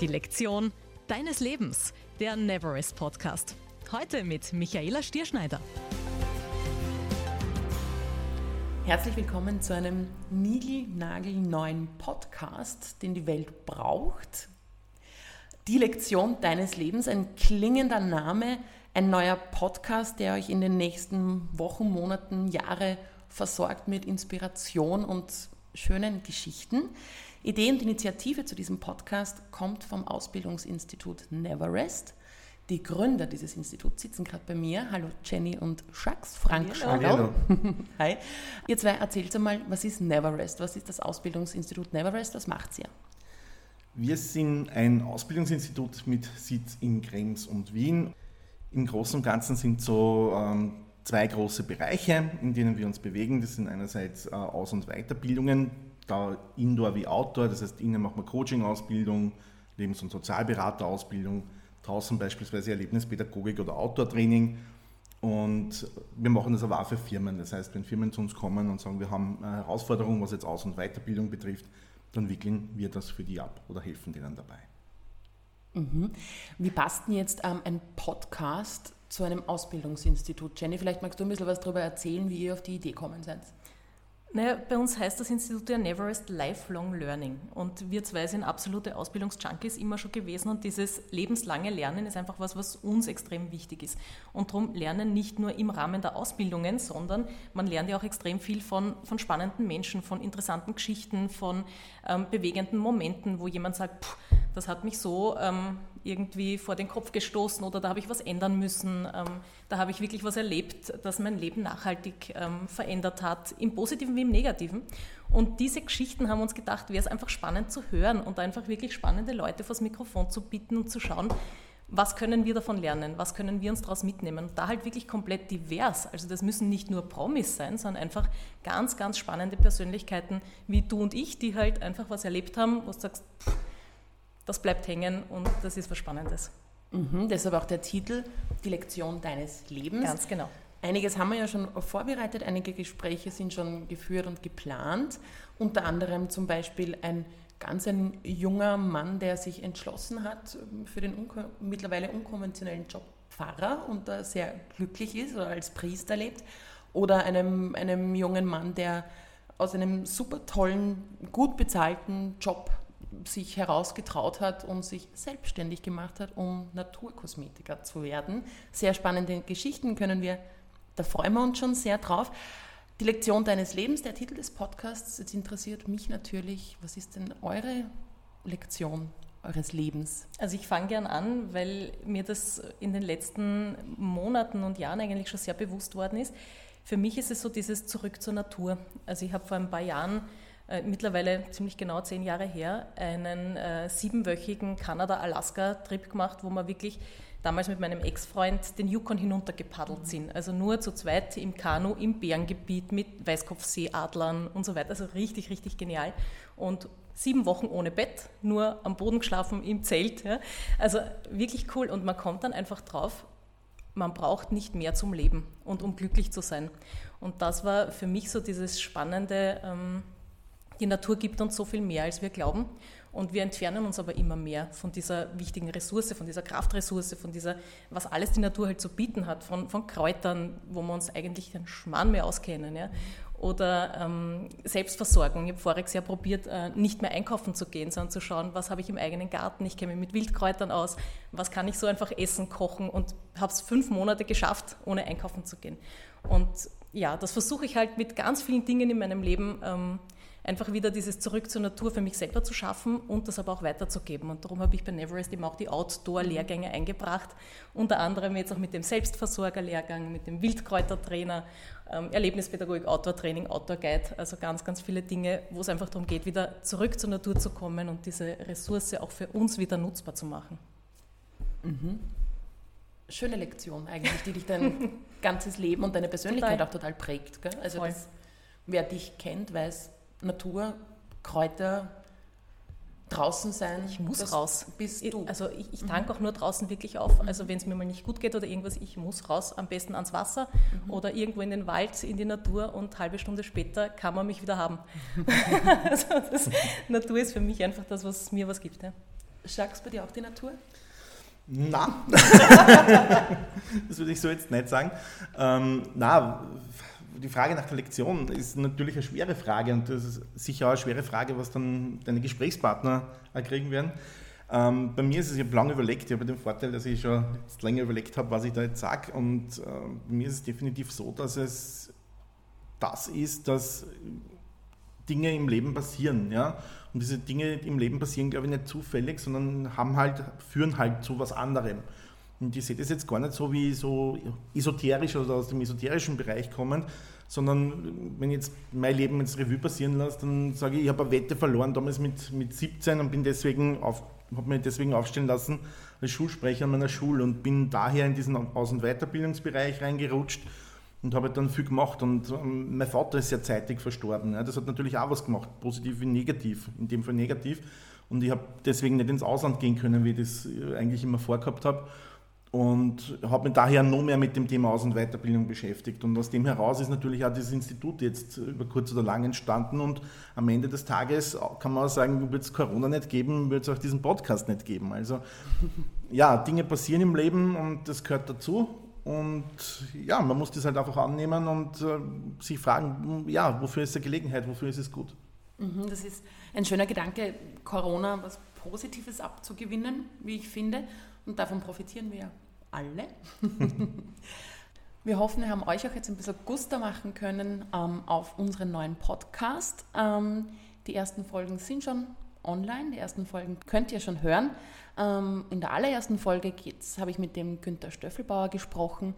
Die Lektion deines Lebens, der Neverest Podcast. Heute mit Michaela Stierschneider. Herzlich willkommen zu einem niegelnagelneuen Podcast, den die Welt braucht. Die Lektion deines Lebens, ein klingender Name, ein neuer Podcast, der euch in den nächsten Wochen, Monaten, Jahre versorgt mit Inspiration und schönen Geschichten. Idee und Initiative zu diesem Podcast kommt vom Ausbildungsinstitut Neverest. Die Gründer dieses Instituts sitzen gerade bei mir. Hallo Jenny und Schax, Frank Hallo. Hi. Ihr zwei erzählt einmal, was ist Neverest? Was ist das Ausbildungsinstitut Neverest? Was macht ihr? Wir sind ein Ausbildungsinstitut mit Sitz in Krems und Wien. Im Großen und Ganzen sind so ähm, zwei große Bereiche, in denen wir uns bewegen. Das sind einerseits äh, Aus- und Weiterbildungen, da Indoor wie Outdoor, das heißt innen machen wir Coaching-Ausbildung, Lebens- und Sozialberaterausbildung, draußen beispielsweise Erlebnispädagogik oder Outdoor-Training. Und wir machen das aber auch für Firmen. Das heißt, wenn Firmen zu uns kommen und sagen, wir haben eine Herausforderung, was jetzt Aus- und Weiterbildung betrifft, dann wickeln wir das für die ab oder helfen denen dabei. Mhm. Wie passt denn jetzt ähm, ein Podcast zu einem Ausbildungsinstitut? Jenny, vielleicht magst du ein bisschen was darüber erzählen, wie ihr auf die Idee kommen seid. Naja, bei uns heißt das Institut ja Neverest Lifelong Learning. Und wir zwei sind absolute Ausbildungsjunkies immer schon gewesen. Und dieses lebenslange Lernen ist einfach was, was uns extrem wichtig ist. Und darum lernen nicht nur im Rahmen der Ausbildungen, sondern man lernt ja auch extrem viel von, von spannenden Menschen, von interessanten Geschichten, von ähm, bewegenden Momenten, wo jemand sagt, pff, das hat mich so ähm, irgendwie vor den Kopf gestoßen oder da habe ich was ändern müssen. Ähm, da habe ich wirklich was erlebt, das mein Leben nachhaltig ähm, verändert hat, im Positiven wie im Negativen. Und diese Geschichten haben uns gedacht, wäre es einfach spannend zu hören und einfach wirklich spannende Leute vors Mikrofon zu bitten und zu schauen, was können wir davon lernen, was können wir uns daraus mitnehmen. Und da halt wirklich komplett divers. Also das müssen nicht nur Promis sein, sondern einfach ganz, ganz spannende Persönlichkeiten wie du und ich, die halt einfach was erlebt haben, wo du sagst, pff, das bleibt hängen und das ist was Spannendes. Mhm, deshalb auch der Titel, die Lektion deines Lebens. Ganz genau. Einiges haben wir ja schon vorbereitet, einige Gespräche sind schon geführt und geplant. Unter anderem zum Beispiel ein ganz ein junger Mann, der sich entschlossen hat für den unko mittlerweile unkonventionellen Job Pfarrer und da sehr glücklich ist oder als Priester lebt. Oder einem, einem jungen Mann, der aus einem super tollen, gut bezahlten Job sich herausgetraut hat und sich selbstständig gemacht hat, um Naturkosmetiker zu werden. Sehr spannende Geschichten können wir, da freuen wir uns schon sehr drauf. Die Lektion deines Lebens, der Titel des Podcasts, jetzt interessiert mich natürlich, was ist denn eure Lektion eures Lebens? Also ich fange gern an, weil mir das in den letzten Monaten und Jahren eigentlich schon sehr bewusst worden ist. Für mich ist es so dieses Zurück zur Natur. Also ich habe vor ein paar Jahren äh, mittlerweile ziemlich genau zehn Jahre her, einen äh, siebenwöchigen Kanada-Alaska-Trip gemacht, wo wir wirklich damals mit meinem Ex-Freund den Yukon hinuntergepaddelt sind. Also nur zu zweit im Kanu im Bärengebiet mit Weißkopfseeadlern und so weiter. Also richtig, richtig genial. Und sieben Wochen ohne Bett, nur am Boden geschlafen im Zelt. Ja. Also wirklich cool. Und man kommt dann einfach drauf, man braucht nicht mehr zum Leben und um glücklich zu sein. Und das war für mich so dieses spannende, ähm, die Natur gibt uns so viel mehr, als wir glauben. Und wir entfernen uns aber immer mehr von dieser wichtigen Ressource, von dieser Kraftressource, von dieser, was alles die Natur halt zu bieten hat, von, von Kräutern, wo wir uns eigentlich den Schmarrn mehr auskennen. Ja? Oder ähm, Selbstversorgung. Ich habe voriges Jahr probiert, äh, nicht mehr einkaufen zu gehen, sondern zu schauen, was habe ich im eigenen Garten. Ich kenne mich mit Wildkräutern aus, was kann ich so einfach essen, kochen und habe es fünf Monate geschafft, ohne einkaufen zu gehen. Und ja, das versuche ich halt mit ganz vielen Dingen in meinem Leben. Ähm, einfach wieder dieses Zurück zur Natur für mich selber zu schaffen und das aber auch weiterzugeben. Und darum habe ich bei Neverest eben auch die Outdoor-Lehrgänge eingebracht, unter anderem jetzt auch mit dem Selbstversorger-Lehrgang, mit dem Wildkräutertrainer, ähm, Erlebnispädagogik, Outdoor-Training, Outdoor-Guide, also ganz, ganz viele Dinge, wo es einfach darum geht, wieder zurück zur Natur zu kommen und diese Ressource auch für uns wieder nutzbar zu machen. Mhm. Schöne Lektion eigentlich, die dich dein ganzes Leben und deine Persönlichkeit total. auch total prägt. Gell? Also das, wer dich kennt, weiß, Natur, Kräuter, draußen sein. Ich muss raus. Bist du. Also ich, ich tanke mhm. auch nur draußen wirklich auf. Also wenn es mir mal nicht gut geht oder irgendwas, ich muss raus, am besten ans Wasser mhm. oder irgendwo in den Wald, in die Natur und halbe Stunde später kann man mich wieder haben. also das, Natur ist für mich einfach das, was mir was gibt. Ja. Jacques, bei dir auch die Natur? Na, das würde ich so jetzt nicht sagen. Ähm, na, die Frage nach der Lektion ist natürlich eine schwere Frage und das ist sicher auch eine schwere Frage, was dann deine Gesprächspartner kriegen werden. Ähm, bei mir ist es, ich habe lange überlegt, ich habe den Vorteil, dass ich schon jetzt länger überlegt habe, was ich da jetzt sage und äh, bei mir ist es definitiv so, dass es das ist, dass Dinge im Leben passieren. Ja? Und diese Dinge im Leben passieren, glaube ich, nicht zufällig, sondern haben halt, führen halt zu was anderem. Und ich sehe das jetzt gar nicht so wie so esoterisch oder aus dem esoterischen Bereich kommend, sondern wenn ich jetzt mein Leben ins Revue passieren lasse, dann sage ich, ich habe eine Wette verloren damals mit, mit 17 und bin deswegen auf, habe mich deswegen aufstellen lassen als Schulsprecher an meiner Schule und bin daher in diesen Aus- und Weiterbildungsbereich reingerutscht und habe dann viel gemacht. Und ähm, mein Vater ist sehr zeitig verstorben. Das hat natürlich auch was gemacht, positiv wie negativ, in dem Fall negativ. Und ich habe deswegen nicht ins Ausland gehen können, wie ich das äh, eigentlich immer vorgehabt habe. Und habe mich daher noch mehr mit dem Thema Aus- und Weiterbildung beschäftigt. Und aus dem heraus ist natürlich auch dieses Institut jetzt über kurz oder lang entstanden. Und am Ende des Tages kann man auch sagen, würde es Corona nicht geben, würde es auch diesen Podcast nicht geben. Also ja, Dinge passieren im Leben und das gehört dazu. Und ja, man muss das halt einfach annehmen und äh, sich fragen, ja, wofür ist die Gelegenheit, wofür ist es gut? Mhm, das ist ein schöner Gedanke, Corona was Positives abzugewinnen, wie ich finde. Und davon profitieren wir alle. wir hoffen, wir haben euch auch jetzt ein bisschen Guster machen können ähm, auf unseren neuen Podcast. Ähm, die ersten Folgen sind schon online. Die ersten Folgen könnt ihr schon hören. Ähm, in der allerersten Folge habe ich mit dem Günter Stöffelbauer gesprochen,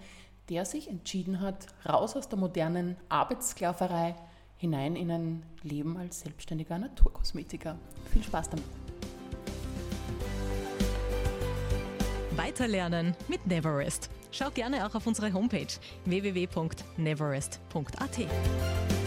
der sich entschieden hat, raus aus der modernen Arbeitssklaverei hinein in ein Leben als selbstständiger Naturkosmetiker. Viel Spaß damit. Weiterlernen mit Neverest. Schau gerne auch auf unsere Homepage www.neverest.at.